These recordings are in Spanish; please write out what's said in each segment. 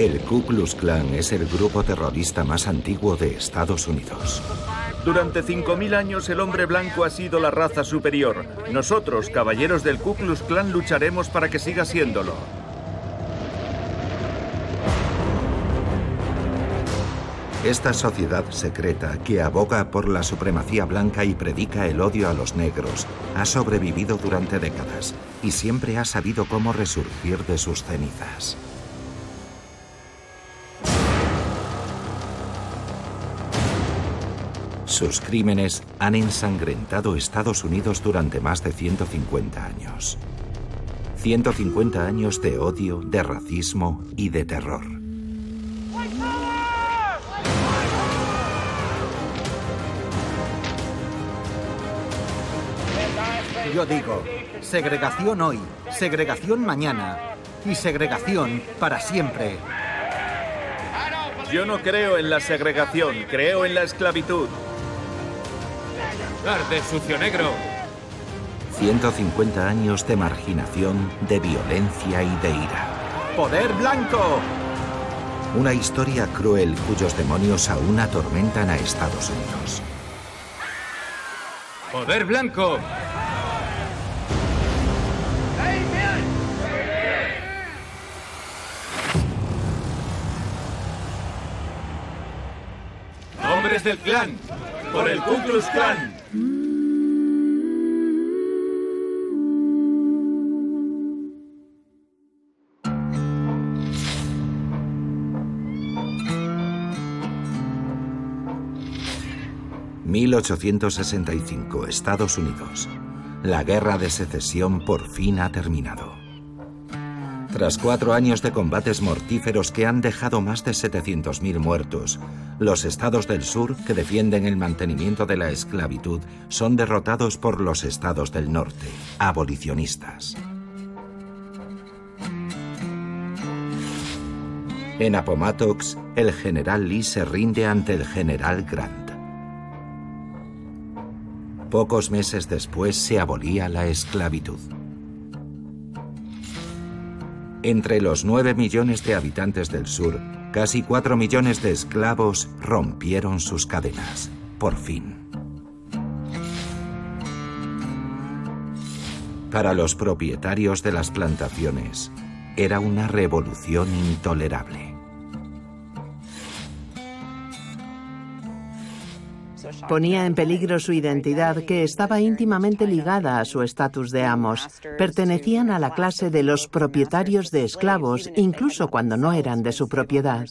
El Ku Klux Klan es el grupo terrorista más antiguo de Estados Unidos. Durante 5.000 años el hombre blanco ha sido la raza superior. Nosotros, caballeros del Ku Klux Klan, lucharemos para que siga siéndolo. Esta sociedad secreta que aboga por la supremacía blanca y predica el odio a los negros ha sobrevivido durante décadas y siempre ha sabido cómo resurgir de sus cenizas. Sus crímenes han ensangrentado Estados Unidos durante más de 150 años. 150 años de odio, de racismo y de terror. Yo digo, segregación hoy, segregación mañana y segregación para siempre. Yo no creo en la segregación, creo en la esclavitud. ¡Arde sucio negro! 150 años de marginación, de violencia y de ira. ¡Poder blanco! Una historia cruel cuyos demonios aún atormentan a Estados Unidos. ¡Poder blanco! ¡Hombres del clan! ¡Por el Ku Klux Klan! ...1865, Estados Unidos. La guerra de secesión por fin ha terminado. Tras cuatro años de combates mortíferos que han dejado más de 700.000 muertos, los estados del sur que defienden el mantenimiento de la esclavitud son derrotados por los estados del norte, abolicionistas. En Appomattox, el general Lee se rinde ante el general Grant. Pocos meses después se abolía la esclavitud. Entre los 9 millones de habitantes del sur, casi 4 millones de esclavos rompieron sus cadenas. Por fin. Para los propietarios de las plantaciones, era una revolución intolerable. Ponía en peligro su identidad, que estaba íntimamente ligada a su estatus de amos. Pertenecían a la clase de los propietarios de esclavos, incluso cuando no eran de su propiedad.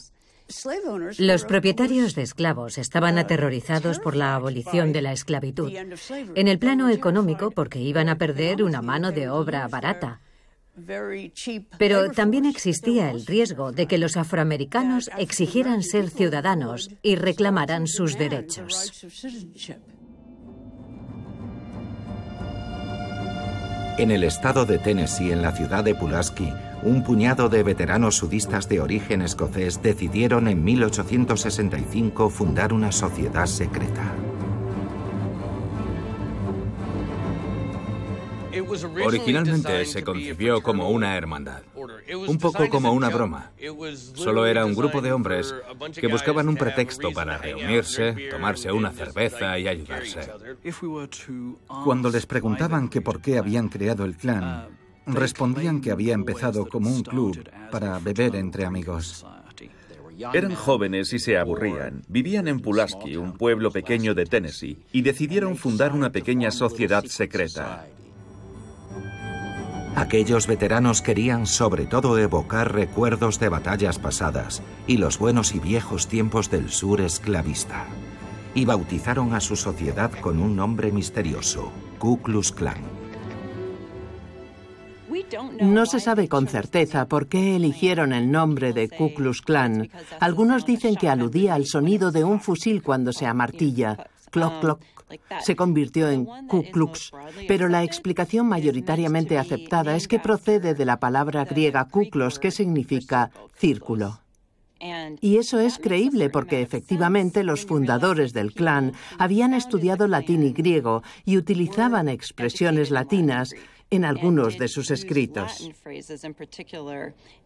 Los propietarios de esclavos estaban aterrorizados por la abolición de la esclavitud. En el plano económico, porque iban a perder una mano de obra barata. Pero también existía el riesgo de que los afroamericanos exigieran ser ciudadanos y reclamaran sus derechos. En el estado de Tennessee, en la ciudad de Pulaski, un puñado de veteranos sudistas de origen escocés decidieron en 1865 fundar una sociedad secreta. Originalmente se concibió como una hermandad, un poco como una broma. Solo era un grupo de hombres que buscaban un pretexto para reunirse, tomarse una cerveza y ayudarse. Cuando les preguntaban que por qué habían creado el clan, respondían que había empezado como un club para beber entre amigos. Eran jóvenes y se aburrían. Vivían en Pulaski, un pueblo pequeño de Tennessee, y decidieron fundar una pequeña sociedad secreta. Aquellos veteranos querían sobre todo evocar recuerdos de batallas pasadas y los buenos y viejos tiempos del sur esclavista. Y bautizaron a su sociedad con un nombre misterioso, Ku Klux Klan. No se sabe con certeza por qué eligieron el nombre de Ku Klux Klan. Algunos dicen que aludía al sonido de un fusil cuando se amartilla. Cloc, cloc, se convirtió en Ku Klux, pero la explicación mayoritariamente aceptada es que procede de la palabra griega kuklos, que significa círculo. Y eso es creíble porque efectivamente los fundadores del clan habían estudiado latín y griego y utilizaban expresiones latinas en algunos de sus escritos.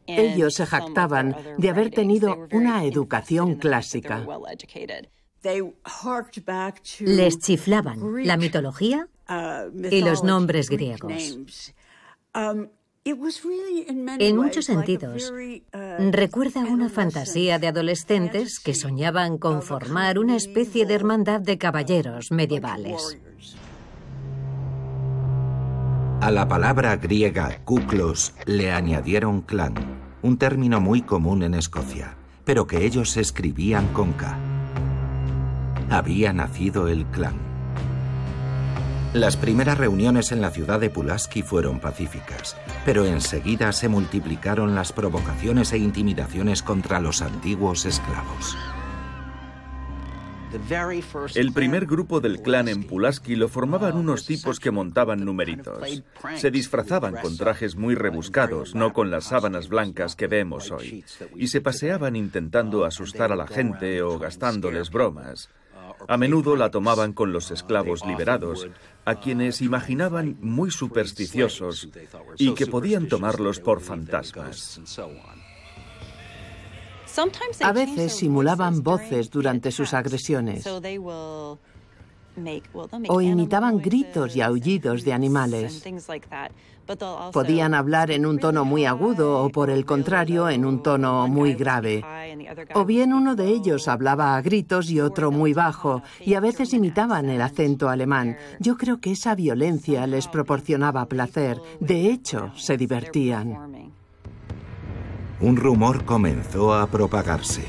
Ellos se jactaban de haber tenido una educación clásica. Les chiflaban la mitología y los nombres griegos. En muchos sentidos, recuerda una fantasía de adolescentes que soñaban con formar una especie de hermandad de caballeros medievales. A la palabra griega kuklos le añadieron clan, un término muy común en Escocia, pero que ellos escribían con K. Había nacido el clan. Las primeras reuniones en la ciudad de Pulaski fueron pacíficas, pero enseguida se multiplicaron las provocaciones e intimidaciones contra los antiguos esclavos. El primer grupo del clan en Pulaski lo formaban unos tipos que montaban numeritos. Se disfrazaban con trajes muy rebuscados, no con las sábanas blancas que vemos hoy, y se paseaban intentando asustar a la gente o gastándoles bromas. A menudo la tomaban con los esclavos liberados, a quienes imaginaban muy supersticiosos y que podían tomarlos por fantasmas. A veces simulaban voces durante sus agresiones o imitaban gritos y aullidos de animales. Podían hablar en un tono muy agudo o por el contrario en un tono muy grave. O bien uno de ellos hablaba a gritos y otro muy bajo y a veces imitaban el acento alemán. Yo creo que esa violencia les proporcionaba placer. De hecho, se divertían. Un rumor comenzó a propagarse.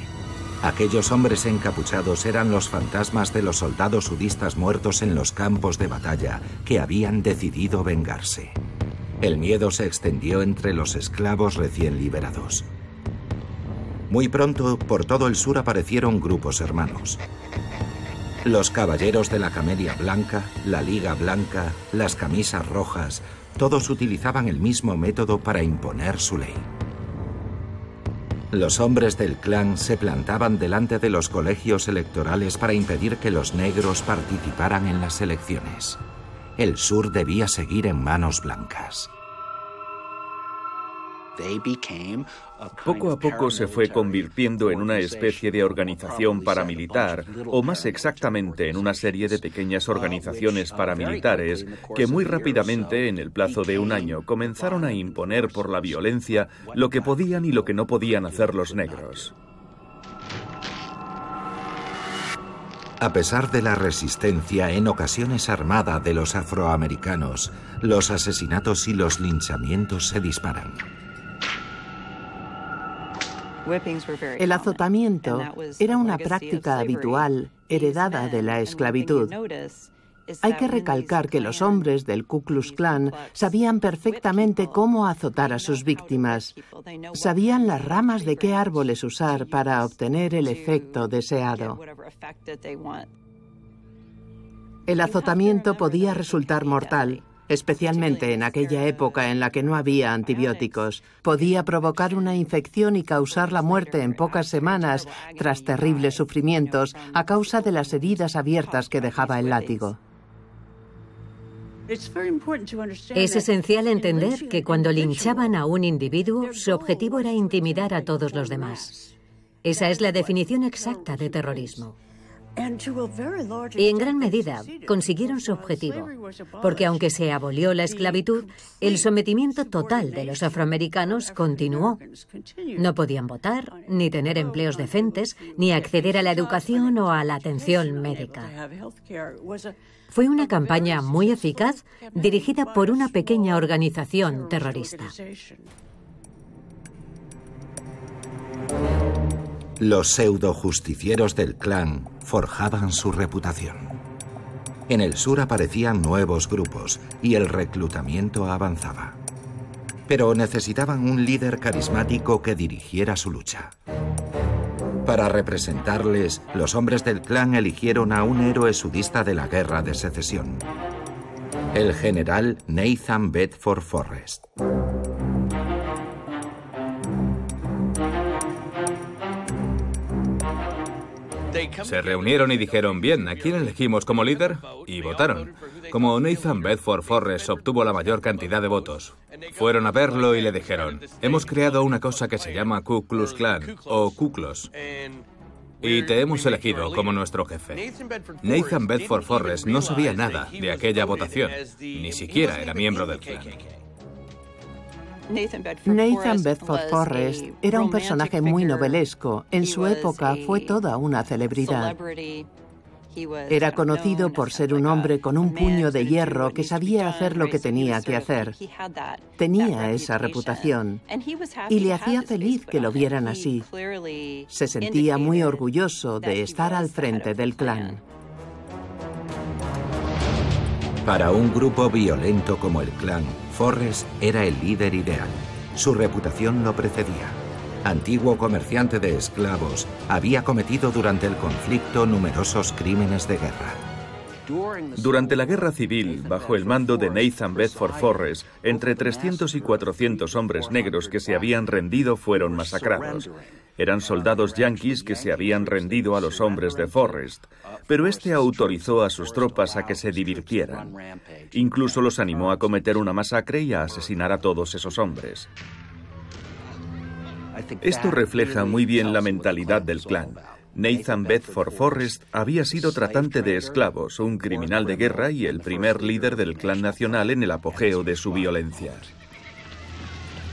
Aquellos hombres encapuchados eran los fantasmas de los soldados sudistas muertos en los campos de batalla que habían decidido vengarse. El miedo se extendió entre los esclavos recién liberados. Muy pronto, por todo el sur aparecieron grupos hermanos. Los caballeros de la Camelia Blanca, la Liga Blanca, las camisas rojas, todos utilizaban el mismo método para imponer su ley. Los hombres del clan se plantaban delante de los colegios electorales para impedir que los negros participaran en las elecciones. El sur debía seguir en manos blancas. Poco a poco se fue convirtiendo en una especie de organización paramilitar, o más exactamente en una serie de pequeñas organizaciones paramilitares que muy rápidamente, en el plazo de un año, comenzaron a imponer por la violencia lo que podían y lo que no podían hacer los negros. A pesar de la resistencia en ocasiones armada de los afroamericanos, los asesinatos y los linchamientos se disparan. El azotamiento era una práctica habitual heredada de la esclavitud. Hay que recalcar que los hombres del Ku Klux Klan sabían perfectamente cómo azotar a sus víctimas. Sabían las ramas de qué árboles usar para obtener el efecto deseado. El azotamiento podía resultar mortal, especialmente en aquella época en la que no había antibióticos. Podía provocar una infección y causar la muerte en pocas semanas tras terribles sufrimientos a causa de las heridas abiertas que dejaba el látigo. Es esencial entender que cuando linchaban a un individuo, su objetivo era intimidar a todos los demás. Esa es la definición exacta de terrorismo. Y en gran medida consiguieron su objetivo, porque aunque se abolió la esclavitud, el sometimiento total de los afroamericanos continuó. No podían votar, ni tener empleos decentes, ni acceder a la educación o a la atención médica. Fue una campaña muy eficaz dirigida por una pequeña organización terrorista. Los pseudo justicieros del clan forjaban su reputación. En el sur aparecían nuevos grupos y el reclutamiento avanzaba. Pero necesitaban un líder carismático que dirigiera su lucha. Para representarles, los hombres del clan eligieron a un héroe sudista de la Guerra de Secesión, el general Nathan Bedford Forrest. Se reunieron y dijeron, bien, ¿a quién elegimos como líder? Y votaron. Como Nathan Bedford Forrest obtuvo la mayor cantidad de votos, fueron a verlo y le dijeron, hemos creado una cosa que se llama Ku Klux Klan o Kuklos. Y te hemos elegido como nuestro jefe. Nathan Bedford Forrest no sabía nada de aquella votación, ni siquiera era miembro del clan. Nathan Bedford Forrest era un personaje muy novelesco. En su época fue toda una celebridad. Era conocido por ser un hombre con un puño de hierro que sabía hacer lo que tenía que hacer. Tenía esa reputación y le hacía feliz que lo vieran así. Se sentía muy orgulloso de estar al frente del clan. Para un grupo violento como el clan, Forrest era el líder ideal. Su reputación lo precedía. Antiguo comerciante de esclavos, había cometido durante el conflicto numerosos crímenes de guerra. Durante la guerra civil, bajo el mando de Nathan Bedford Forrest, entre 300 y 400 hombres negros que se habían rendido fueron masacrados. Eran soldados yanquis que se habían rendido a los hombres de Forrest, pero este autorizó a sus tropas a que se divirtieran. Incluso los animó a cometer una masacre y a asesinar a todos esos hombres. Esto refleja muy bien la mentalidad del clan. Nathan Bedford Forrest había sido tratante de esclavos, un criminal de guerra y el primer líder del clan nacional en el apogeo de su violencia.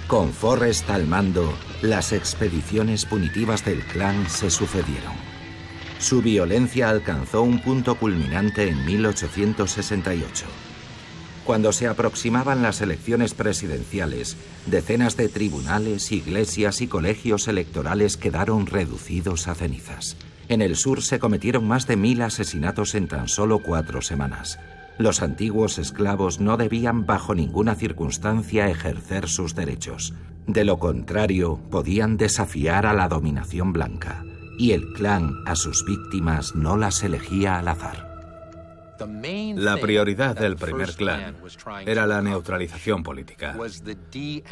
Con Forrest al mando, las expediciones punitivas del clan se sucedieron. Su violencia alcanzó un punto culminante en 1868. Cuando se aproximaban las elecciones presidenciales, decenas de tribunales, iglesias y colegios electorales quedaron reducidos a cenizas. En el sur se cometieron más de mil asesinatos en tan solo cuatro semanas. Los antiguos esclavos no debían bajo ninguna circunstancia ejercer sus derechos. De lo contrario, podían desafiar a la dominación blanca. Y el clan a sus víctimas no las elegía al azar. La prioridad del primer clan era la neutralización política,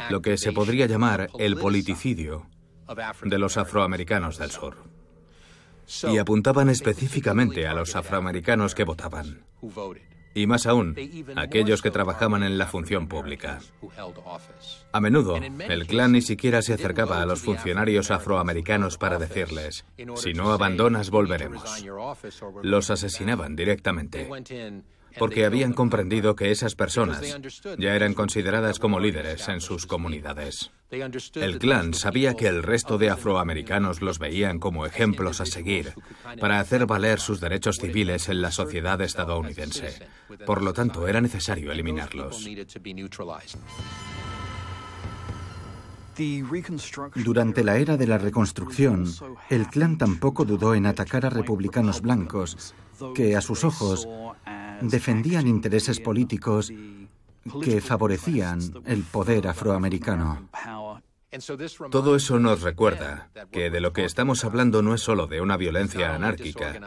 lo que se podría llamar el politicidio de los afroamericanos del sur. Y apuntaban específicamente a los afroamericanos que votaban. Y más aún, aquellos que trabajaban en la función pública. A menudo, el clan ni siquiera se acercaba a los funcionarios afroamericanos para decirles, si no abandonas, volveremos. Los asesinaban directamente porque habían comprendido que esas personas ya eran consideradas como líderes en sus comunidades. El clan sabía que el resto de afroamericanos los veían como ejemplos a seguir para hacer valer sus derechos civiles en la sociedad estadounidense. Por lo tanto, era necesario eliminarlos. Durante la era de la reconstrucción, el clan tampoco dudó en atacar a republicanos blancos que, a sus ojos, defendían intereses políticos que favorecían el poder afroamericano. Todo eso nos recuerda que de lo que estamos hablando no es solo de una violencia anárquica,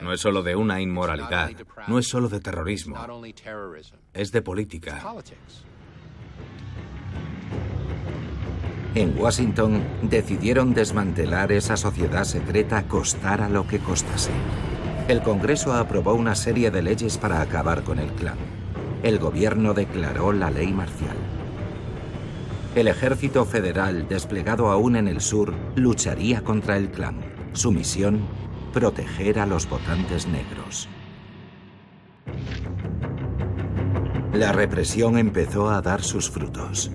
no es solo de una inmoralidad, no es solo de terrorismo, es de política. En Washington decidieron desmantelar esa sociedad secreta costara lo que costase el Congreso aprobó una serie de leyes para acabar con el clan. El gobierno declaró la ley marcial. El ejército federal, desplegado aún en el sur, lucharía contra el clan. Su misión, proteger a los votantes negros. La represión empezó a dar sus frutos.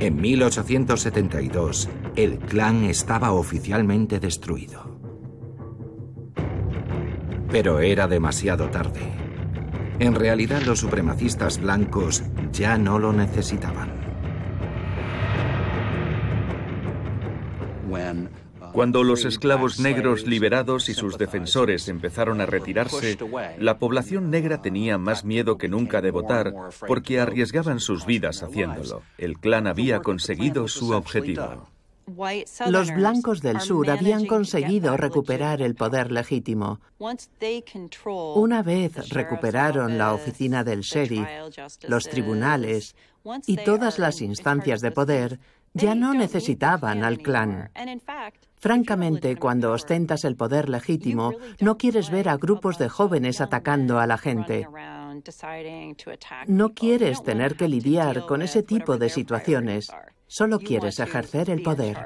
En 1872, el clan estaba oficialmente destruido. Pero era demasiado tarde. En realidad los supremacistas blancos ya no lo necesitaban. Cuando los esclavos negros liberados y sus defensores empezaron a retirarse, la población negra tenía más miedo que nunca de votar porque arriesgaban sus vidas haciéndolo. El clan había conseguido su objetivo. Los blancos del sur habían conseguido recuperar el poder legítimo. Una vez recuperaron la oficina del sheriff, los tribunales y todas las instancias de poder, ya no necesitaban al clan. Francamente, cuando ostentas el poder legítimo, no quieres ver a grupos de jóvenes atacando a la gente. No quieres tener que lidiar con ese tipo de situaciones. Solo quieres ejercer el poder.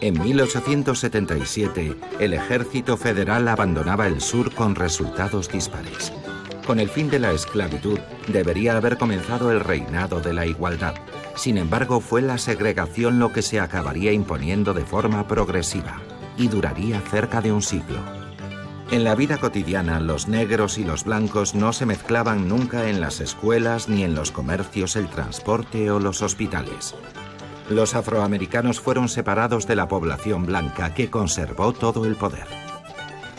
En 1877, el ejército federal abandonaba el sur con resultados dispares. Con el fin de la esclavitud, debería haber comenzado el reinado de la igualdad. Sin embargo, fue la segregación lo que se acabaría imponiendo de forma progresiva y duraría cerca de un siglo. En la vida cotidiana, los negros y los blancos no se mezclaban nunca en las escuelas, ni en los comercios, el transporte o los hospitales. Los afroamericanos fueron separados de la población blanca que conservó todo el poder.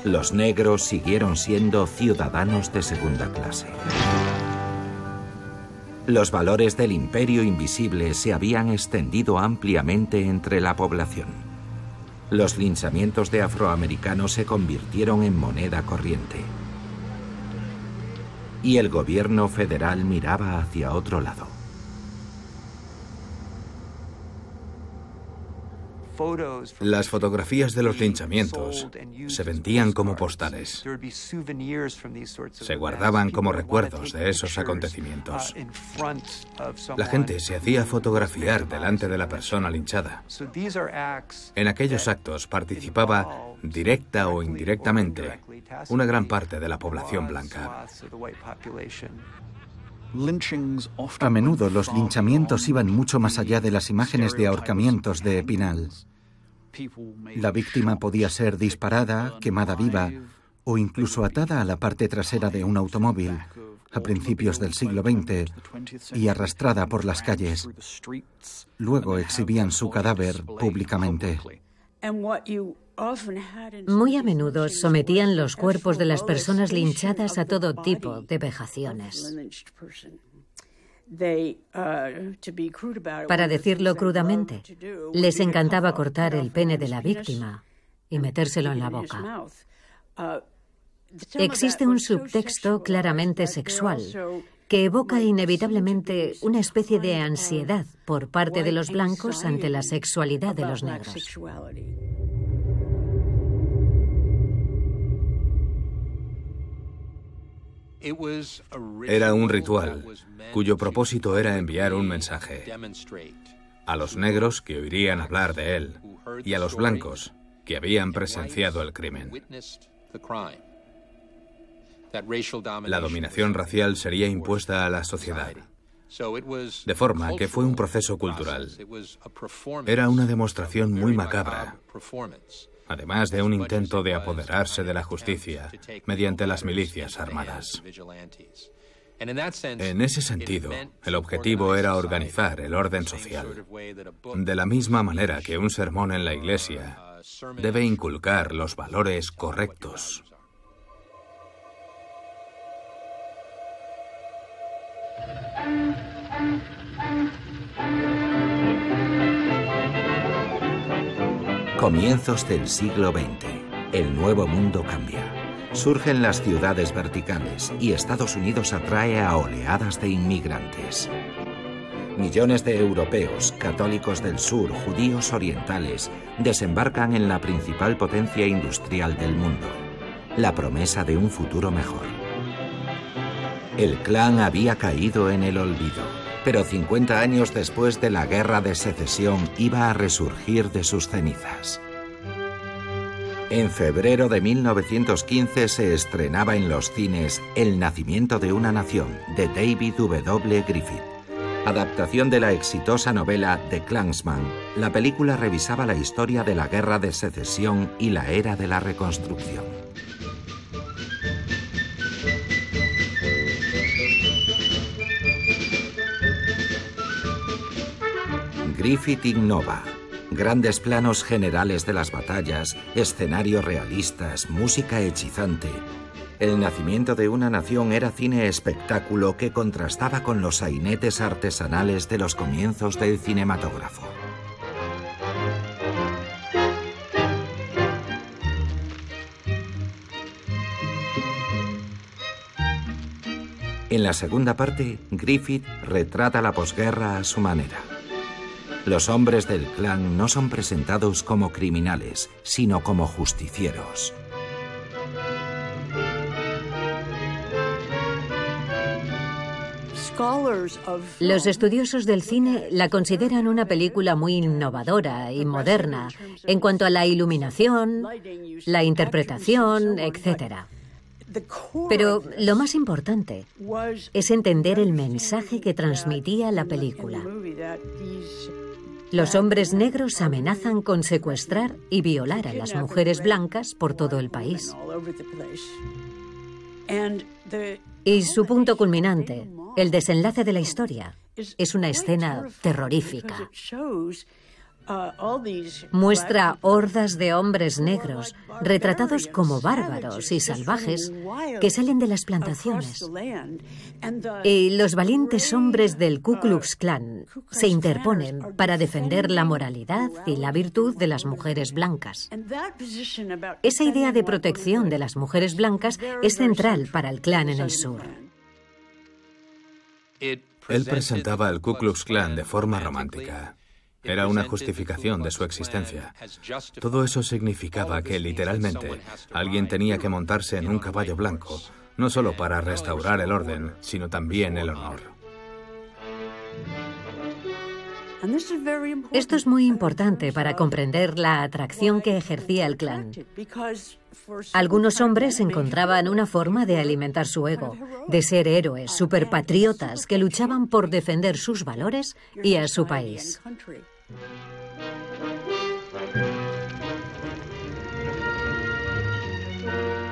Los negros siguieron siendo ciudadanos de segunda clase. Los valores del imperio invisible se habían extendido ampliamente entre la población los linchamientos de afroamericanos se convirtieron en moneda corriente. Y el gobierno federal miraba hacia otro lado. Las fotografías de los linchamientos se vendían como postales. Se guardaban como recuerdos de esos acontecimientos. La gente se hacía fotografiar delante de la persona linchada. En aquellos actos participaba, directa o indirectamente, una gran parte de la población blanca. A menudo los linchamientos iban mucho más allá de las imágenes de ahorcamientos de Epinal. La víctima podía ser disparada, quemada viva o incluso atada a la parte trasera de un automóvil a principios del siglo XX y arrastrada por las calles. Luego exhibían su cadáver públicamente. Muy a menudo sometían los cuerpos de las personas linchadas a todo tipo de vejaciones. Para decirlo crudamente, les encantaba cortar el pene de la víctima y metérselo en la boca. Existe un subtexto claramente sexual que evoca inevitablemente una especie de ansiedad por parte de los blancos ante la sexualidad de los negros. Era un ritual cuyo propósito era enviar un mensaje a los negros que oirían hablar de él y a los blancos que habían presenciado el crimen. La dominación racial sería impuesta a la sociedad. De forma que fue un proceso cultural. Era una demostración muy macabra además de un intento de apoderarse de la justicia mediante las milicias armadas. En ese sentido, el objetivo era organizar el orden social, de la misma manera que un sermón en la iglesia debe inculcar los valores correctos. Comienzos del siglo XX. El nuevo mundo cambia. Surgen las ciudades verticales y Estados Unidos atrae a oleadas de inmigrantes. Millones de europeos, católicos del sur, judíos orientales, desembarcan en la principal potencia industrial del mundo. La promesa de un futuro mejor. El clan había caído en el olvido pero 50 años después de la Guerra de Secesión iba a resurgir de sus cenizas. En febrero de 1915 se estrenaba en los cines El nacimiento de una nación de David W. Griffith. Adaptación de la exitosa novela The Clansman, la película revisaba la historia de la Guerra de Secesión y la era de la Reconstrucción. Griffith innova. Grandes planos generales de las batallas, escenarios realistas, música hechizante. El nacimiento de una nación era cine espectáculo que contrastaba con los sainetes artesanales de los comienzos del cinematógrafo. En la segunda parte, Griffith retrata la posguerra a su manera. Los hombres del clan no son presentados como criminales, sino como justicieros. Los estudiosos del cine la consideran una película muy innovadora y moderna en cuanto a la iluminación, la interpretación, etc. Pero lo más importante es entender el mensaje que transmitía la película. Los hombres negros amenazan con secuestrar y violar a las mujeres blancas por todo el país. Y su punto culminante, el desenlace de la historia, es una escena terrorífica. Muestra hordas de hombres negros retratados como bárbaros y salvajes que salen de las plantaciones. Y los valientes hombres del Ku Klux Klan se interponen para defender la moralidad y la virtud de las mujeres blancas. Esa idea de protección de las mujeres blancas es central para el clan en el sur. Él presentaba al Ku Klux Klan de forma romántica. Era una justificación de su existencia. Todo eso significaba que literalmente alguien tenía que montarse en un caballo blanco, no solo para restaurar el orden, sino también el honor. Esto es muy importante para comprender la atracción que ejercía el clan. Algunos hombres encontraban una forma de alimentar su ego, de ser héroes, superpatriotas que luchaban por defender sus valores y a su país.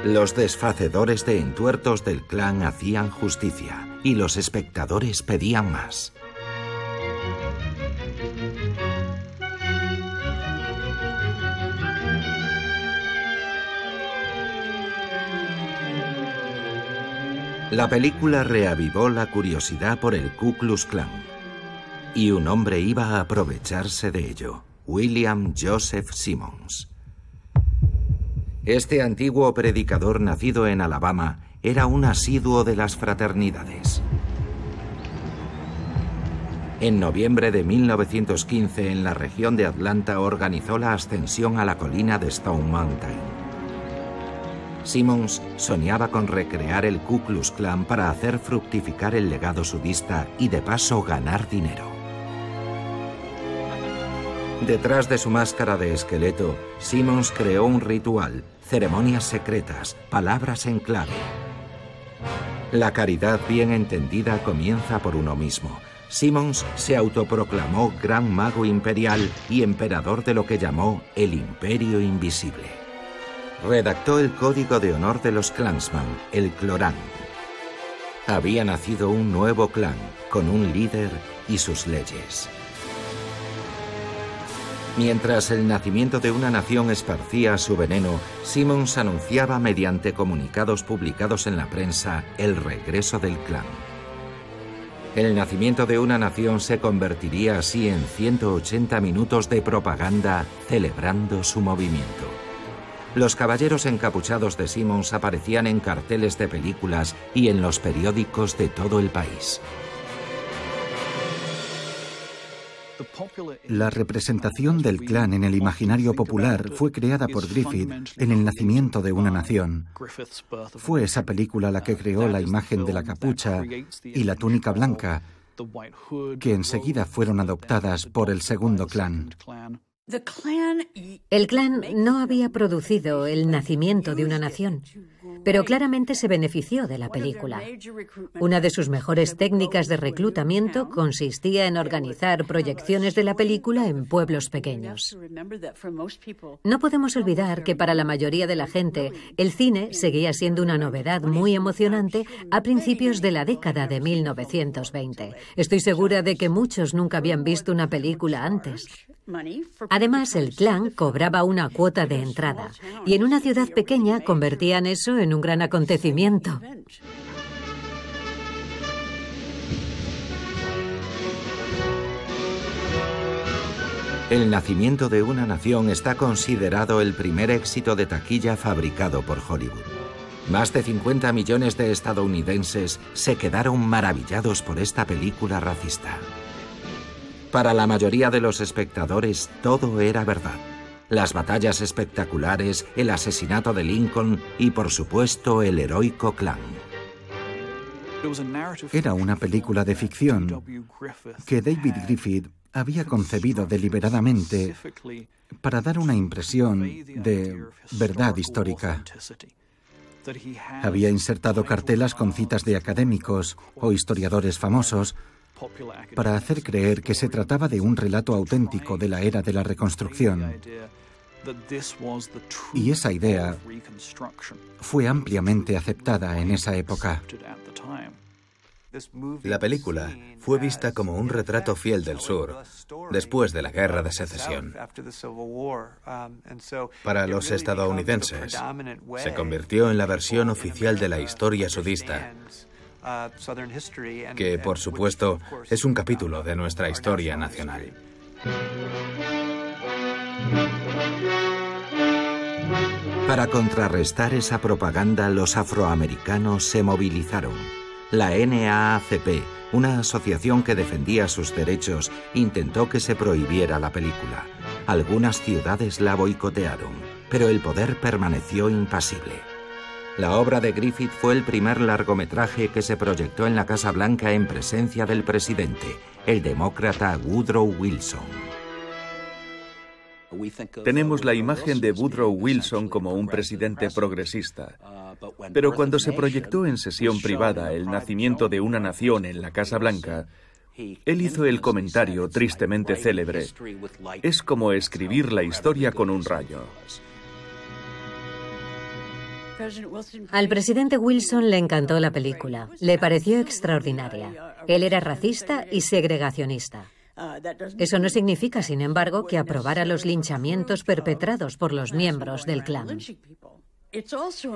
Los desfacedores de entuertos del clan hacían justicia y los espectadores pedían más. La película reavivó la curiosidad por el Ku Klux Klan y un hombre iba a aprovecharse de ello, William Joseph Simmons. Este antiguo predicador nacido en Alabama era un asiduo de las fraternidades. En noviembre de 1915 en la región de Atlanta organizó la ascensión a la colina de Stone Mountain. Simmons soñaba con recrear el Ku Klux Klan para hacer fructificar el legado sudista y de paso ganar dinero. Detrás de su máscara de esqueleto, Simmons creó un ritual, ceremonias secretas, palabras en clave. La caridad bien entendida comienza por uno mismo. Simmons se autoproclamó gran mago imperial y emperador de lo que llamó el Imperio Invisible. Redactó el código de honor de los clansman, el Clorán. Había nacido un nuevo clan, con un líder y sus leyes. Mientras el nacimiento de una nación esparcía su veneno, Simmons anunciaba mediante comunicados publicados en la prensa el regreso del clan. El nacimiento de una nación se convertiría así en 180 minutos de propaganda celebrando su movimiento. Los caballeros encapuchados de Simmons aparecían en carteles de películas y en los periódicos de todo el país. La representación del clan en el imaginario popular fue creada por Griffith en El nacimiento de una nación. Fue esa película la que creó la imagen de la capucha y la túnica blanca, que enseguida fueron adoptadas por el segundo clan. El clan no había producido el nacimiento de una nación, pero claramente se benefició de la película. Una de sus mejores técnicas de reclutamiento consistía en organizar proyecciones de la película en pueblos pequeños. No podemos olvidar que para la mayoría de la gente el cine seguía siendo una novedad muy emocionante a principios de la década de 1920. Estoy segura de que muchos nunca habían visto una película antes. Además, el clan cobraba una cuota de entrada y en una ciudad pequeña convertían eso en un gran acontecimiento. El nacimiento de una nación está considerado el primer éxito de taquilla fabricado por Hollywood. Más de 50 millones de estadounidenses se quedaron maravillados por esta película racista. Para la mayoría de los espectadores todo era verdad. Las batallas espectaculares, el asesinato de Lincoln y por supuesto el heroico clan. Era una película de ficción que David Griffith había concebido deliberadamente para dar una impresión de verdad histórica. Había insertado cartelas con citas de académicos o historiadores famosos para hacer creer que se trataba de un relato auténtico de la era de la reconstrucción. Y esa idea fue ampliamente aceptada en esa época. La película fue vista como un retrato fiel del sur después de la guerra de secesión. Para los estadounidenses, se convirtió en la versión oficial de la historia sudista, que por supuesto es un capítulo de nuestra historia nacional. Para contrarrestar esa propaganda, los afroamericanos se movilizaron la NAACP, una asociación que defendía sus derechos, intentó que se prohibiera la película. Algunas ciudades la boicotearon, pero el poder permaneció impasible. La obra de Griffith fue el primer largometraje que se proyectó en la Casa Blanca en presencia del presidente, el demócrata Woodrow Wilson. Tenemos la imagen de Woodrow Wilson como un presidente progresista. Pero cuando se proyectó en sesión privada el nacimiento de una nación en la Casa Blanca, él hizo el comentario tristemente célebre, es como escribir la historia con un rayo. Al presidente Wilson le encantó la película, le pareció extraordinaria. Él era racista y segregacionista. Eso no significa, sin embargo, que aprobara los linchamientos perpetrados por los miembros del clan.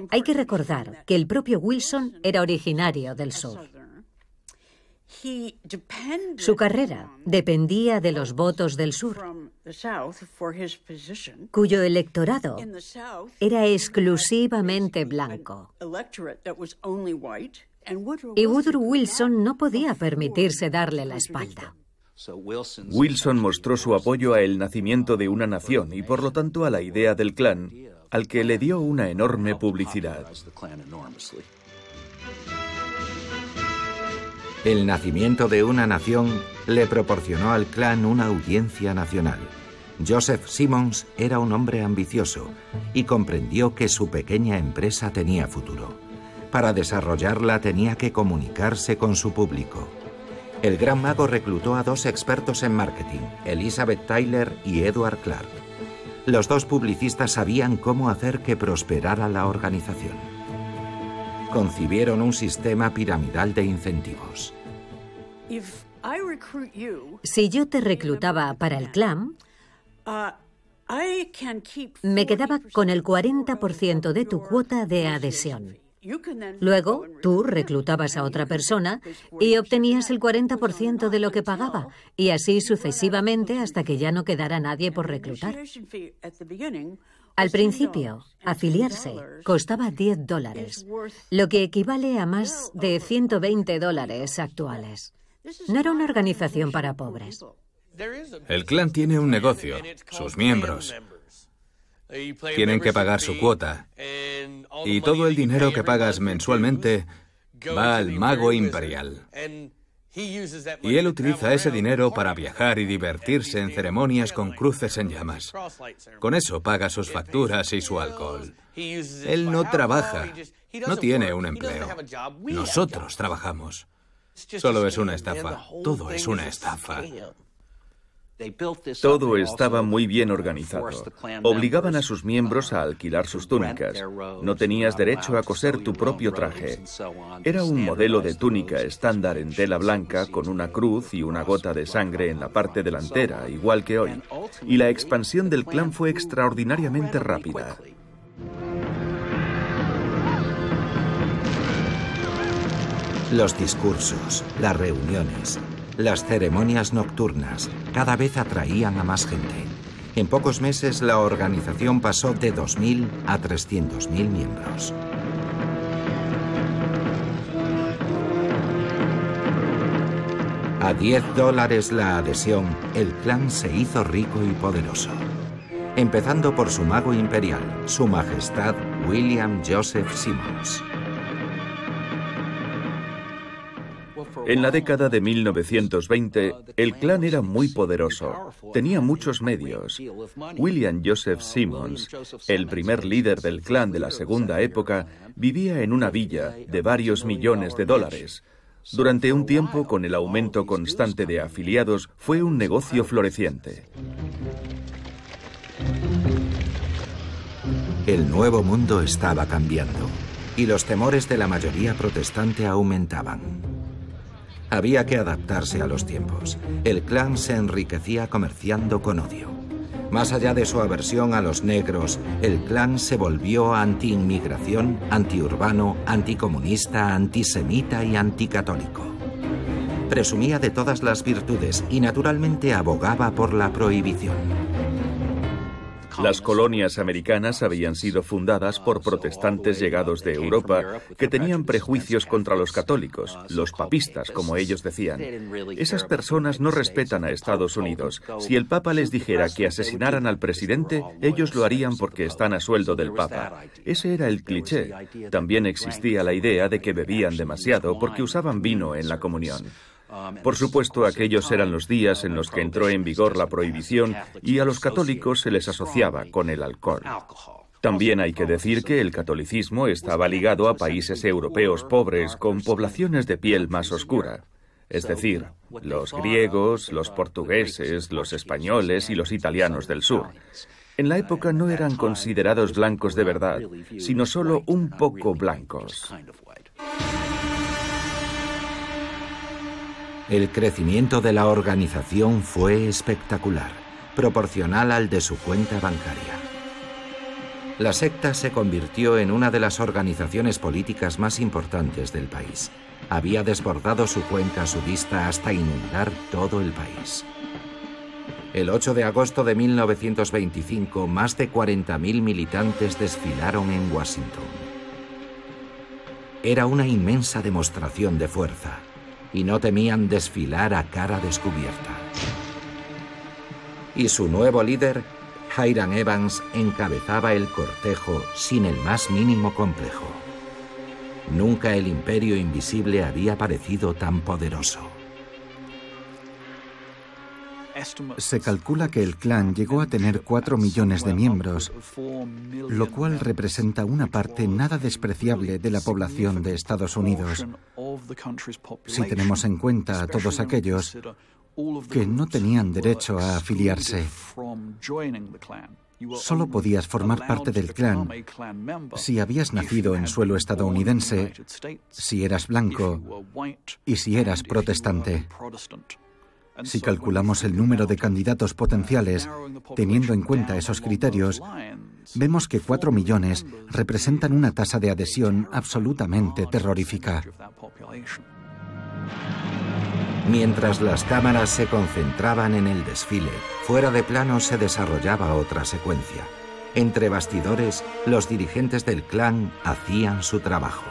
Hay que recordar que el propio Wilson era originario del sur. Su carrera dependía de los votos del sur, cuyo electorado era exclusivamente blanco. Y Woodrow Wilson no podía permitirse darle la espalda. Wilson mostró su apoyo a el nacimiento de una nación y por lo tanto a la idea del clan, al que le dio una enorme publicidad. El nacimiento de una nación le proporcionó al clan una audiencia nacional. Joseph Simmons era un hombre ambicioso y comprendió que su pequeña empresa tenía futuro. Para desarrollarla tenía que comunicarse con su público. El gran mago reclutó a dos expertos en marketing, Elizabeth Tyler y Edward Clark. Los dos publicistas sabían cómo hacer que prosperara la organización. Concibieron un sistema piramidal de incentivos. Si yo te reclutaba para el clan, me quedaba con el 40% de tu cuota de adhesión. Luego, tú reclutabas a otra persona y obtenías el 40% de lo que pagaba, y así sucesivamente hasta que ya no quedara nadie por reclutar. Al principio, afiliarse costaba 10 dólares, lo que equivale a más de 120 dólares actuales. No era una organización para pobres. El clan tiene un negocio, sus miembros. Tienen que pagar su cuota. Y todo el dinero que pagas mensualmente va al mago imperial. Y él utiliza ese dinero para viajar y divertirse en ceremonias con cruces en llamas. Con eso paga sus facturas y su alcohol. Él no trabaja, no tiene un empleo. Nosotros trabajamos. Solo es una estafa. Todo es una estafa. Todo estaba muy bien organizado. Obligaban a sus miembros a alquilar sus túnicas. No tenías derecho a coser tu propio traje. Era un modelo de túnica estándar en tela blanca con una cruz y una gota de sangre en la parte delantera, igual que hoy. Y la expansión del clan fue extraordinariamente rápida. Los discursos, las reuniones, las ceremonias nocturnas cada vez atraían a más gente. En pocos meses la organización pasó de 2.000 a 300.000 miembros. A 10 dólares la adhesión, el clan se hizo rico y poderoso. Empezando por su mago imperial, su majestad William Joseph Simmons. En la década de 1920, el clan era muy poderoso, tenía muchos medios. William Joseph Simmons, el primer líder del clan de la segunda época, vivía en una villa de varios millones de dólares. Durante un tiempo, con el aumento constante de afiliados, fue un negocio floreciente. El nuevo mundo estaba cambiando y los temores de la mayoría protestante aumentaban. Había que adaptarse a los tiempos. El clan se enriquecía comerciando con odio. Más allá de su aversión a los negros, el clan se volvió anti-inmigración, anti-urbano, anticomunista, antisemita y anticatólico. Presumía de todas las virtudes y naturalmente abogaba por la prohibición. Las colonias americanas habían sido fundadas por protestantes llegados de Europa que tenían prejuicios contra los católicos, los papistas, como ellos decían. Esas personas no respetan a Estados Unidos. Si el Papa les dijera que asesinaran al presidente, ellos lo harían porque están a sueldo del Papa. Ese era el cliché. También existía la idea de que bebían demasiado porque usaban vino en la comunión. Por supuesto, aquellos eran los días en los que entró en vigor la prohibición y a los católicos se les asociaba con el alcohol. También hay que decir que el catolicismo estaba ligado a países europeos pobres con poblaciones de piel más oscura, es decir, los griegos, los portugueses, los españoles y los italianos del sur. En la época no eran considerados blancos de verdad, sino solo un poco blancos. El crecimiento de la organización fue espectacular, proporcional al de su cuenta bancaria. La secta se convirtió en una de las organizaciones políticas más importantes del país. Había desbordado su cuenca sudista hasta inundar todo el país. El 8 de agosto de 1925, más de 40.000 militantes desfilaron en Washington. Era una inmensa demostración de fuerza y no temían desfilar a cara descubierta. Y su nuevo líder, Hiram Evans, encabezaba el cortejo sin el más mínimo complejo. Nunca el imperio invisible había parecido tan poderoso. Se calcula que el clan llegó a tener 4 millones de miembros, lo cual representa una parte nada despreciable de la población de Estados Unidos, si tenemos en cuenta a todos aquellos que no tenían derecho a afiliarse. Solo podías formar parte del clan si habías nacido en suelo estadounidense, si eras blanco y si eras protestante. Si calculamos el número de candidatos potenciales, teniendo en cuenta esos criterios, vemos que 4 millones representan una tasa de adhesión absolutamente terrorífica. Mientras las cámaras se concentraban en el desfile, fuera de plano se desarrollaba otra secuencia. Entre bastidores, los dirigentes del clan hacían su trabajo.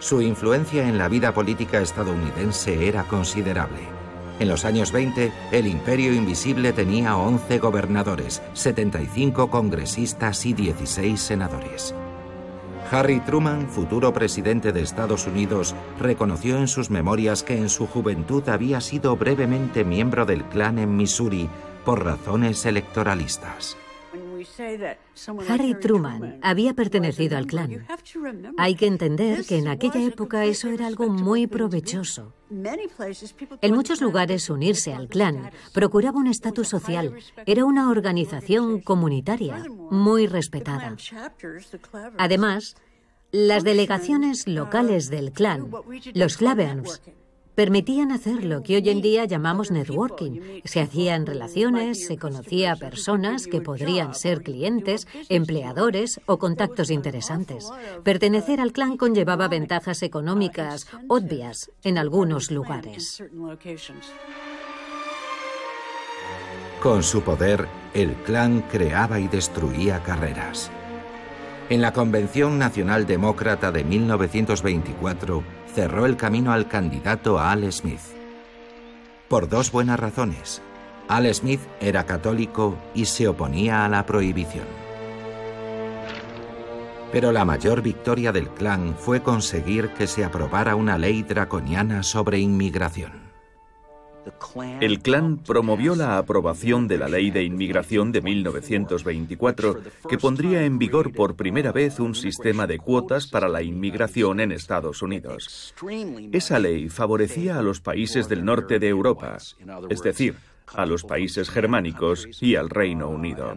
Su influencia en la vida política estadounidense era considerable. En los años 20, el imperio invisible tenía 11 gobernadores, 75 congresistas y 16 senadores. Harry Truman, futuro presidente de Estados Unidos, reconoció en sus memorias que en su juventud había sido brevemente miembro del clan en Missouri por razones electoralistas. Harry Truman había pertenecido al clan. Hay que entender que en aquella época eso era algo muy provechoso. En muchos lugares unirse al clan procuraba un estatus social. Era una organización comunitaria muy respetada. Además, las delegaciones locales del clan, los Claverns, permitían hacer lo que hoy en día llamamos networking. Se hacían relaciones, se conocía a personas que podrían ser clientes, empleadores o contactos interesantes. Pertenecer al clan conllevaba ventajas económicas obvias en algunos lugares. Con su poder, el clan creaba y destruía carreras. En la Convención Nacional Demócrata de 1924, cerró el camino al candidato Al Smith. por dos buenas razones. Al Smith era católico y se oponía a la prohibición. Pero la mayor victoria del clan fue conseguir que se aprobara una ley draconiana sobre inmigración. El clan promovió la aprobación de la Ley de Inmigración de 1924, que pondría en vigor por primera vez un sistema de cuotas para la inmigración en Estados Unidos. Esa ley favorecía a los países del norte de Europa, es decir, a los países germánicos y al Reino Unido.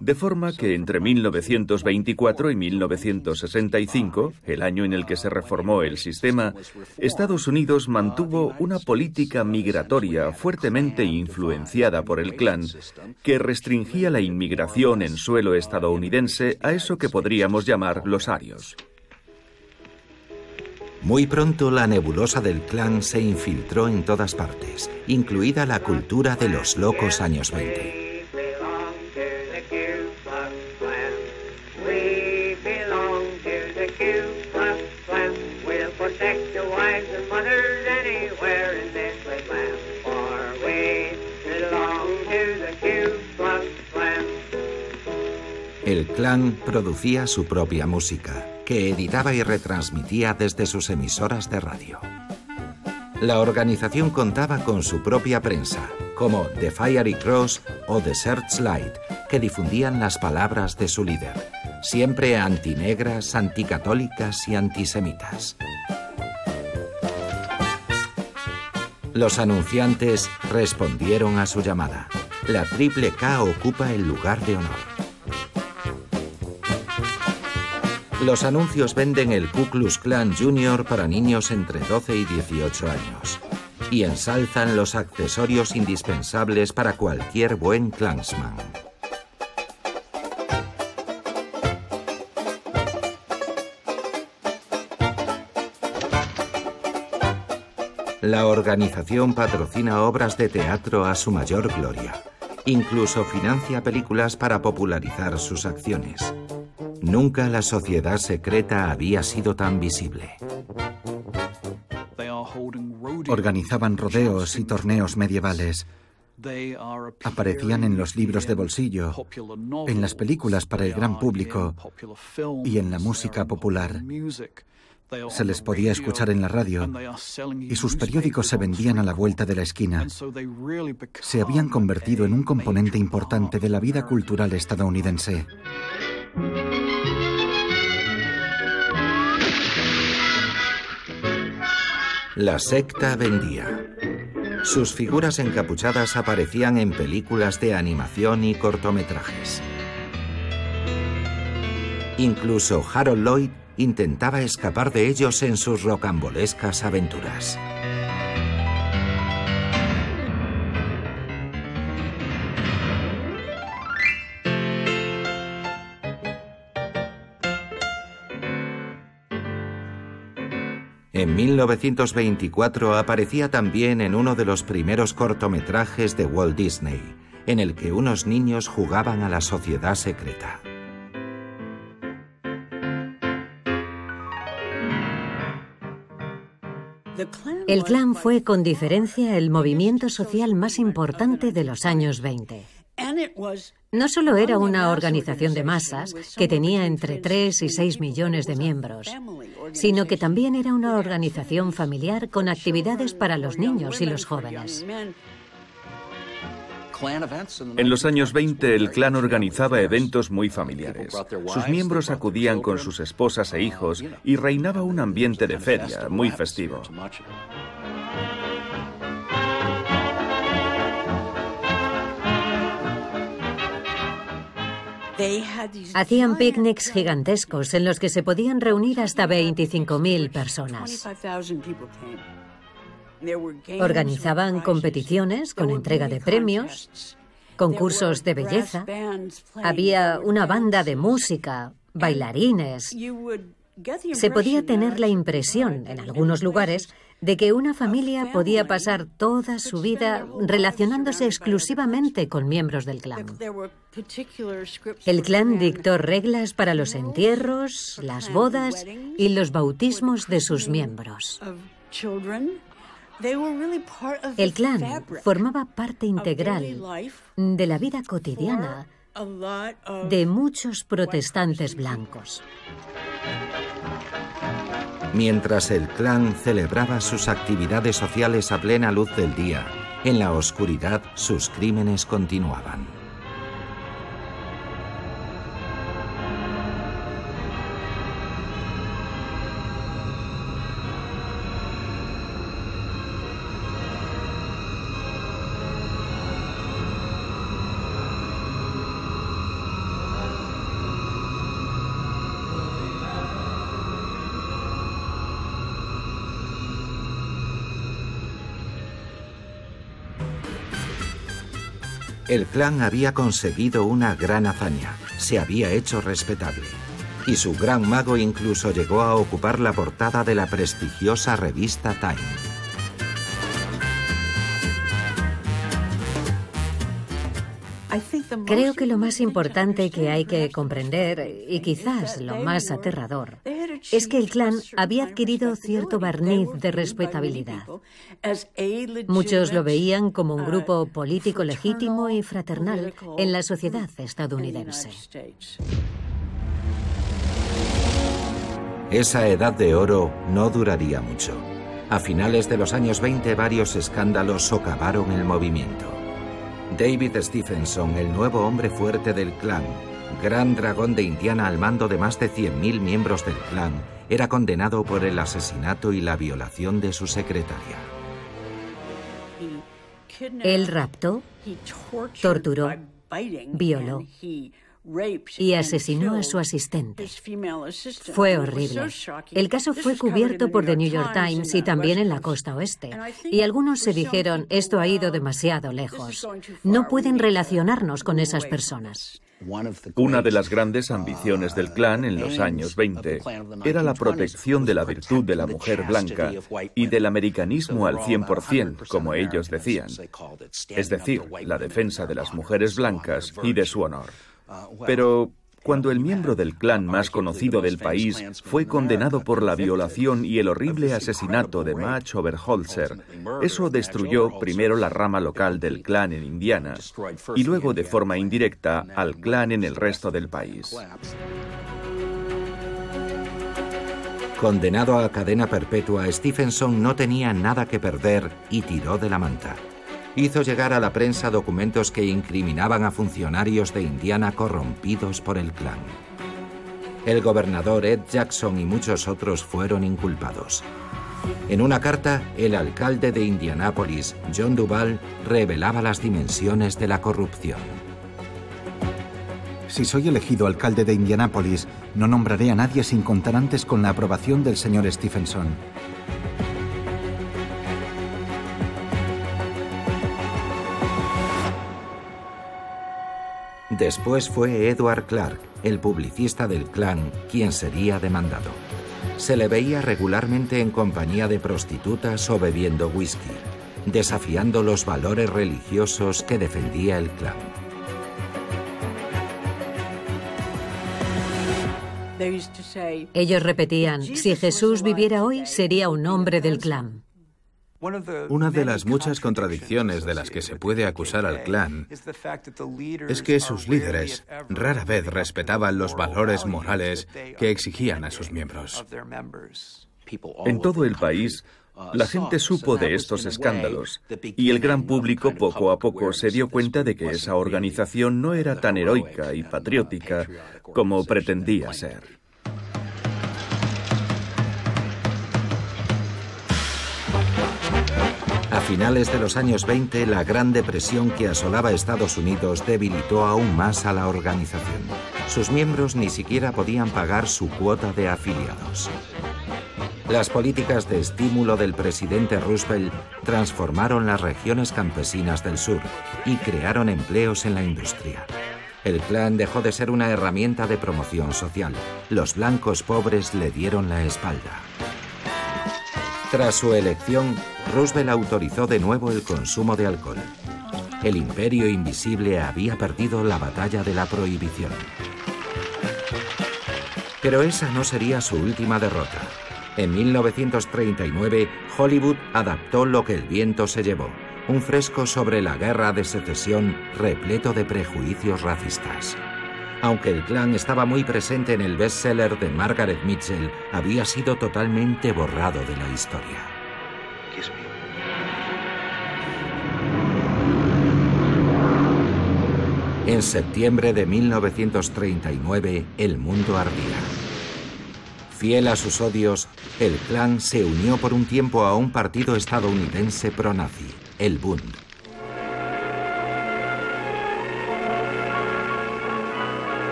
De forma que entre 1924 y 1965, el año en el que se reformó el sistema, Estados Unidos mantuvo una política migratoria fuertemente influenciada por el clan que restringía la inmigración en suelo estadounidense a eso que podríamos llamar los arios. Muy pronto la nebulosa del clan se infiltró en todas partes, incluida la cultura de los locos años 20. El clan producía su propia música, que editaba y retransmitía desde sus emisoras de radio. La organización contaba con su propia prensa, como The Fiery Cross o The Searchlight, que difundían las palabras de su líder, siempre antinegras, anticatólicas y antisemitas. Los anunciantes respondieron a su llamada. La Triple K ocupa el lugar de honor. Los anuncios venden el Ku Klux Klan Junior para niños entre 12 y 18 años y ensalzan los accesorios indispensables para cualquier buen Klansman. La organización patrocina obras de teatro a su mayor gloria. Incluso financia películas para popularizar sus acciones. Nunca la sociedad secreta había sido tan visible. Organizaban rodeos y torneos medievales. Aparecían en los libros de bolsillo, en las películas para el gran público y en la música popular. Se les podía escuchar en la radio y sus periódicos se vendían a la vuelta de la esquina. Se habían convertido en un componente importante de la vida cultural estadounidense. La secta vendía. Sus figuras encapuchadas aparecían en películas de animación y cortometrajes. Incluso Harold Lloyd intentaba escapar de ellos en sus rocambolescas aventuras. 1924 aparecía también en uno de los primeros cortometrajes de Walt Disney, en el que unos niños jugaban a la sociedad secreta. El clan fue con diferencia el movimiento social más importante de los años 20. No solo era una organización de masas que tenía entre 3 y 6 millones de miembros, sino que también era una organización familiar con actividades para los niños y los jóvenes. En los años 20 el clan organizaba eventos muy familiares. Sus miembros acudían con sus esposas e hijos y reinaba un ambiente de feria muy festivo. Hacían picnics gigantescos en los que se podían reunir hasta 25.000 personas. Organizaban competiciones con entrega de premios, concursos de belleza. Había una banda de música, bailarines. Se podía tener la impresión, en algunos lugares, de que una familia podía pasar toda su vida relacionándose exclusivamente con miembros del clan. El clan dictó reglas para los entierros, las bodas y los bautismos de sus miembros. El clan formaba parte integral de la vida cotidiana de muchos protestantes blancos. Mientras el clan celebraba sus actividades sociales a plena luz del día, en la oscuridad sus crímenes continuaban. El clan había conseguido una gran hazaña, se había hecho respetable. Y su gran mago incluso llegó a ocupar la portada de la prestigiosa revista Time. Creo que lo más importante que hay que comprender, y quizás lo más aterrador, es que el clan había adquirido cierto barniz de respetabilidad. Muchos lo veían como un grupo político legítimo y fraternal en la sociedad estadounidense. Esa edad de oro no duraría mucho. A finales de los años 20 varios escándalos socavaron el movimiento. David Stephenson, el nuevo hombre fuerte del clan, gran dragón de Indiana al mando de más de 100.000 miembros del clan, era condenado por el asesinato y la violación de su secretaria. Él raptó, torturó, violó y asesinó a su asistente. Fue horrible. El caso fue cubierto por The New York Times y también en la costa oeste. Y algunos se dijeron, esto ha ido demasiado lejos. No pueden relacionarnos con esas personas. Una de las grandes ambiciones del clan en los años 20 era la protección de la virtud de la mujer blanca y del americanismo al 100%, como ellos decían, es decir, la defensa de las mujeres blancas y de su honor. Pero cuando el miembro del clan más conocido del país fue condenado por la violación y el horrible asesinato de Match Oberholzer, eso destruyó primero la rama local del clan en Indiana y luego de forma indirecta al clan en el resto del país. Condenado a cadena perpetua, Stephenson no tenía nada que perder y tiró de la manta hizo llegar a la prensa documentos que incriminaban a funcionarios de Indiana corrompidos por el clan. El gobernador Ed Jackson y muchos otros fueron inculpados. En una carta, el alcalde de Indianápolis, John Duval, revelaba las dimensiones de la corrupción. Si soy elegido alcalde de Indianápolis, no nombraré a nadie sin contar antes con la aprobación del señor Stephenson. Después fue Edward Clark, el publicista del clan, quien sería demandado. Se le veía regularmente en compañía de prostitutas o bebiendo whisky, desafiando los valores religiosos que defendía el clan. Ellos repetían, si Jesús viviera hoy, sería un hombre del clan. Una de las muchas contradicciones de las que se puede acusar al clan es que sus líderes rara vez respetaban los valores morales que exigían a sus miembros. En todo el país, la gente supo de estos escándalos y el gran público poco a poco se dio cuenta de que esa organización no era tan heroica y patriótica como pretendía ser. Finales de los años 20, la Gran Depresión que asolaba Estados Unidos debilitó aún más a la organización. Sus miembros ni siquiera podían pagar su cuota de afiliados. Las políticas de estímulo del presidente Roosevelt transformaron las regiones campesinas del sur y crearon empleos en la industria. El clan dejó de ser una herramienta de promoción social. Los blancos pobres le dieron la espalda. Tras su elección, Roosevelt autorizó de nuevo el consumo de alcohol. El imperio invisible había perdido la batalla de la prohibición. Pero esa no sería su última derrota. En 1939, Hollywood adaptó Lo que el viento se llevó, un fresco sobre la guerra de secesión repleto de prejuicios racistas. Aunque el clan estaba muy presente en el bestseller de Margaret Mitchell, había sido totalmente borrado de la historia. En septiembre de 1939, el mundo ardía. Fiel a sus odios, el clan se unió por un tiempo a un partido estadounidense pro-nazi, el Bund.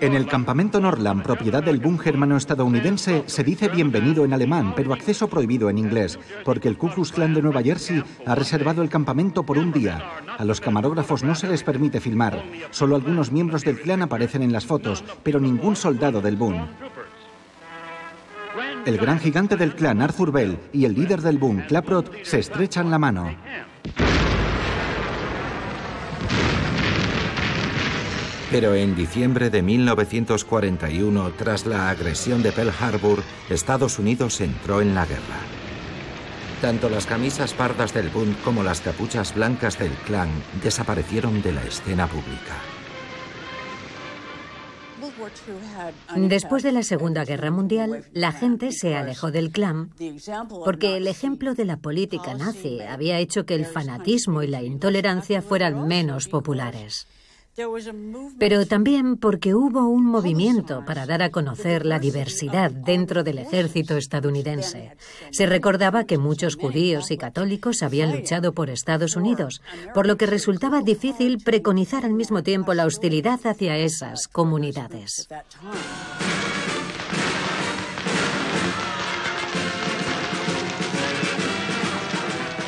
En el campamento Norland, propiedad del Bund germano estadounidense, se dice bienvenido en alemán, pero acceso prohibido en inglés, porque el Ku Klux Klan de Nueva Jersey ha reservado el campamento por un día. A los camarógrafos no se les permite filmar. Solo algunos miembros del clan aparecen en las fotos, pero ningún soldado del Bund. El gran gigante del clan, Arthur Bell, y el líder del Bund, Claprot, se estrechan la mano. Pero en diciembre de 1941, tras la agresión de Pearl Harbor, Estados Unidos entró en la guerra. Tanto las camisas pardas del Bund como las capuchas blancas del clan desaparecieron de la escena pública. Después de la Segunda Guerra Mundial, la gente se alejó del clan porque el ejemplo de la política nazi había hecho que el fanatismo y la intolerancia fueran menos populares pero también porque hubo un movimiento para dar a conocer la diversidad dentro del ejército estadounidense. Se recordaba que muchos judíos y católicos habían luchado por Estados Unidos, por lo que resultaba difícil preconizar al mismo tiempo la hostilidad hacia esas comunidades.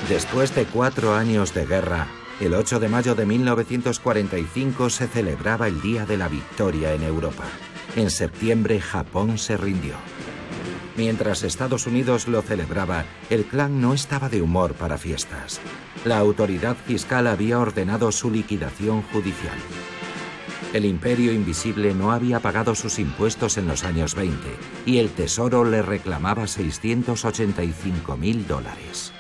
Después de cuatro años de guerra, el 8 de mayo de 1945 se celebraba el Día de la Victoria en Europa. En septiembre Japón se rindió. Mientras Estados Unidos lo celebraba, el clan no estaba de humor para fiestas. La autoridad fiscal había ordenado su liquidación judicial. El imperio invisible no había pagado sus impuestos en los años 20 y el Tesoro le reclamaba 685 mil dólares.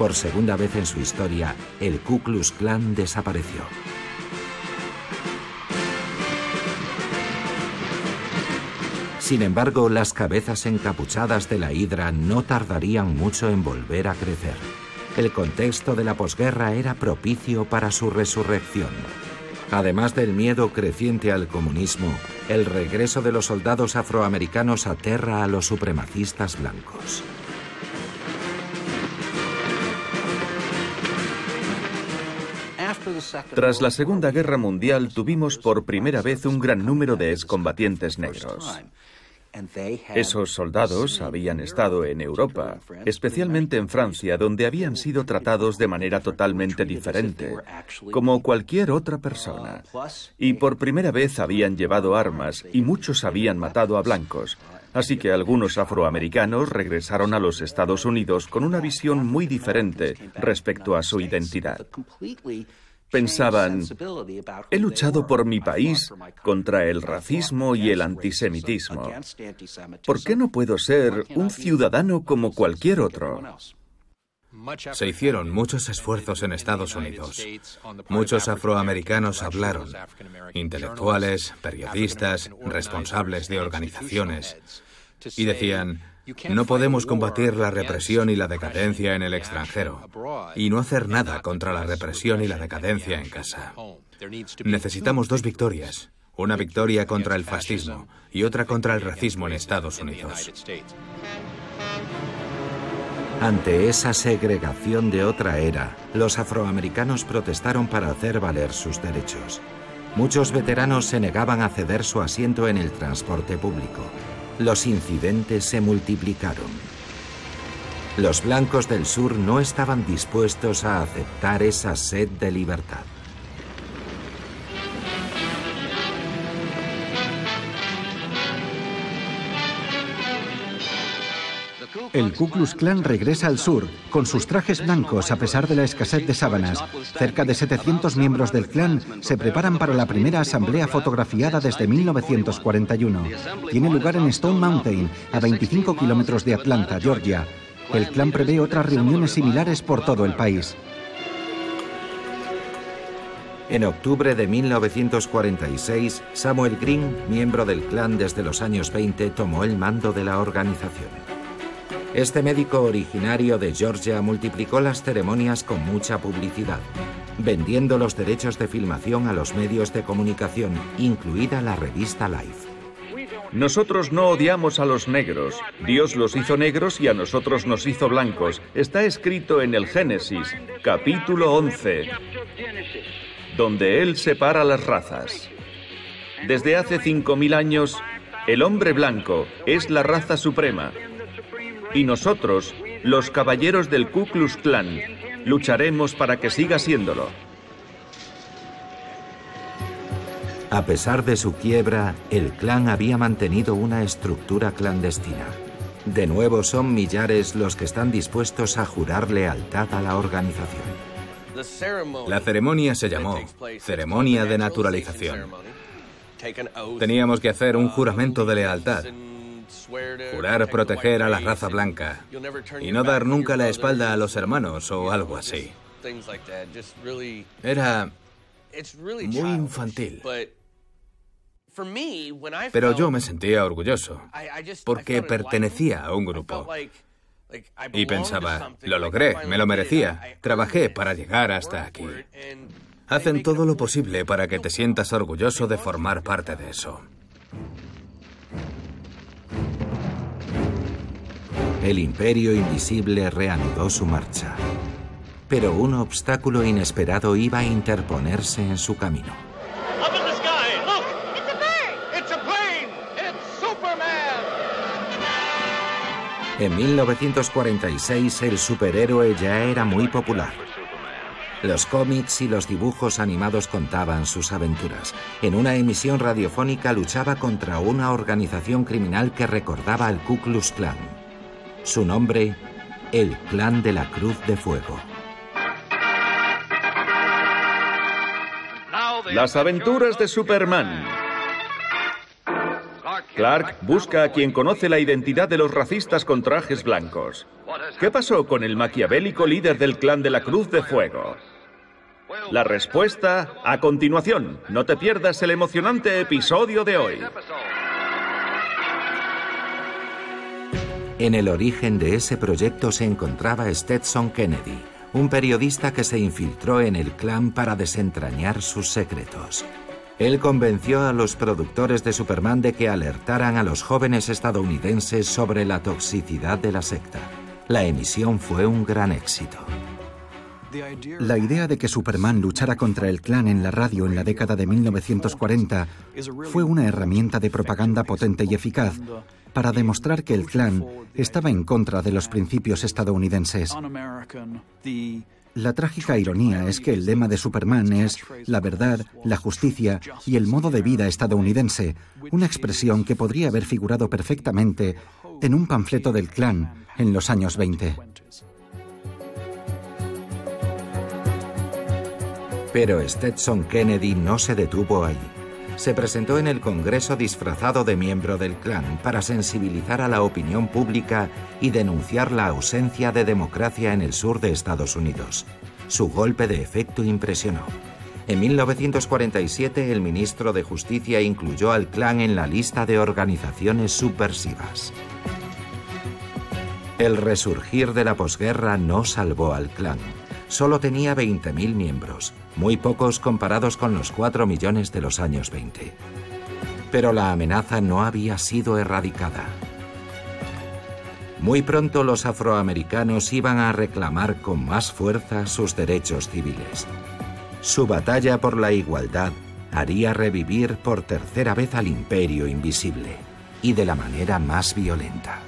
Por segunda vez en su historia, el Ku Klux Klan desapareció. Sin embargo, las cabezas encapuchadas de la hidra no tardarían mucho en volver a crecer. El contexto de la posguerra era propicio para su resurrección. Además del miedo creciente al comunismo, el regreso de los soldados afroamericanos aterra a los supremacistas blancos. Tras la Segunda Guerra Mundial tuvimos por primera vez un gran número de excombatientes negros. Esos soldados habían estado en Europa, especialmente en Francia, donde habían sido tratados de manera totalmente diferente, como cualquier otra persona. Y por primera vez habían llevado armas y muchos habían matado a blancos. Así que algunos afroamericanos regresaron a los Estados Unidos con una visión muy diferente respecto a su identidad pensaban, he luchado por mi país contra el racismo y el antisemitismo. ¿Por qué no puedo ser un ciudadano como cualquier otro? Se hicieron muchos esfuerzos en Estados Unidos. Muchos afroamericanos hablaron, intelectuales, periodistas, responsables de organizaciones, y decían, no podemos combatir la represión y la decadencia en el extranjero y no hacer nada contra la represión y la decadencia en casa. Necesitamos dos victorias, una victoria contra el fascismo y otra contra el racismo en Estados Unidos. Ante esa segregación de otra era, los afroamericanos protestaron para hacer valer sus derechos. Muchos veteranos se negaban a ceder su asiento en el transporte público los incidentes se multiplicaron. Los blancos del sur no estaban dispuestos a aceptar esa sed de libertad. El Ku Klux Klan regresa al sur con sus trajes blancos a pesar de la escasez de sábanas. Cerca de 700 miembros del clan se preparan para la primera asamblea fotografiada desde 1941. Tiene lugar en Stone Mountain, a 25 kilómetros de Atlanta, Georgia. El clan prevé otras reuniones similares por todo el país. En octubre de 1946, Samuel Green, miembro del clan desde los años 20, tomó el mando de la organización. Este médico originario de Georgia multiplicó las ceremonias con mucha publicidad, vendiendo los derechos de filmación a los medios de comunicación, incluida la revista Life. Nosotros no odiamos a los negros. Dios los hizo negros y a nosotros nos hizo blancos. Está escrito en el Génesis, capítulo 11 donde Él separa las razas. Desde hace 5.000 años, el hombre blanco es la raza suprema. Y nosotros, los caballeros del Ku Klux Klan, lucharemos para que siga siéndolo. A pesar de su quiebra, el clan había mantenido una estructura clandestina. De nuevo son millares los que están dispuestos a jurar lealtad a la organización. La ceremonia se llamó ceremonia de naturalización. Teníamos que hacer un juramento de lealtad, jurar proteger a la raza blanca y no dar nunca la espalda a los hermanos o algo así. Era muy infantil. Pero yo me sentía orgulloso porque pertenecía a un grupo. Y pensaba, lo logré, me lo merecía, trabajé para llegar hasta aquí. Hacen todo lo posible para que te sientas orgulloso de formar parte de eso. El imperio invisible reanudó su marcha, pero un obstáculo inesperado iba a interponerse en su camino. En 1946 el superhéroe ya era muy popular. Los cómics y los dibujos animados contaban sus aventuras. En una emisión radiofónica luchaba contra una organización criminal que recordaba al Ku Klux Klan. Su nombre, el Clan de la Cruz de Fuego. Las aventuras de Superman. Clark busca a quien conoce la identidad de los racistas con trajes blancos. ¿Qué pasó con el maquiavélico líder del clan de la Cruz de Fuego? La respuesta a continuación. No te pierdas el emocionante episodio de hoy. En el origen de ese proyecto se encontraba Stetson Kennedy, un periodista que se infiltró en el clan para desentrañar sus secretos. Él convenció a los productores de Superman de que alertaran a los jóvenes estadounidenses sobre la toxicidad de la secta. La emisión fue un gran éxito. La idea de que Superman luchara contra el clan en la radio en la década de 1940 fue una herramienta de propaganda potente y eficaz para demostrar que el clan estaba en contra de los principios estadounidenses. La trágica ironía es que el lema de Superman es la verdad, la justicia y el modo de vida estadounidense, una expresión que podría haber figurado perfectamente en un panfleto del clan en los años 20. Pero Stetson Kennedy no se detuvo ahí se presentó en el Congreso disfrazado de miembro del clan para sensibilizar a la opinión pública y denunciar la ausencia de democracia en el sur de Estados Unidos. Su golpe de efecto impresionó. En 1947 el ministro de Justicia incluyó al clan en la lista de organizaciones subversivas. El resurgir de la posguerra no salvó al clan. Solo tenía 20.000 miembros, muy pocos comparados con los 4 millones de los años 20. Pero la amenaza no había sido erradicada. Muy pronto los afroamericanos iban a reclamar con más fuerza sus derechos civiles. Su batalla por la igualdad haría revivir por tercera vez al imperio invisible, y de la manera más violenta.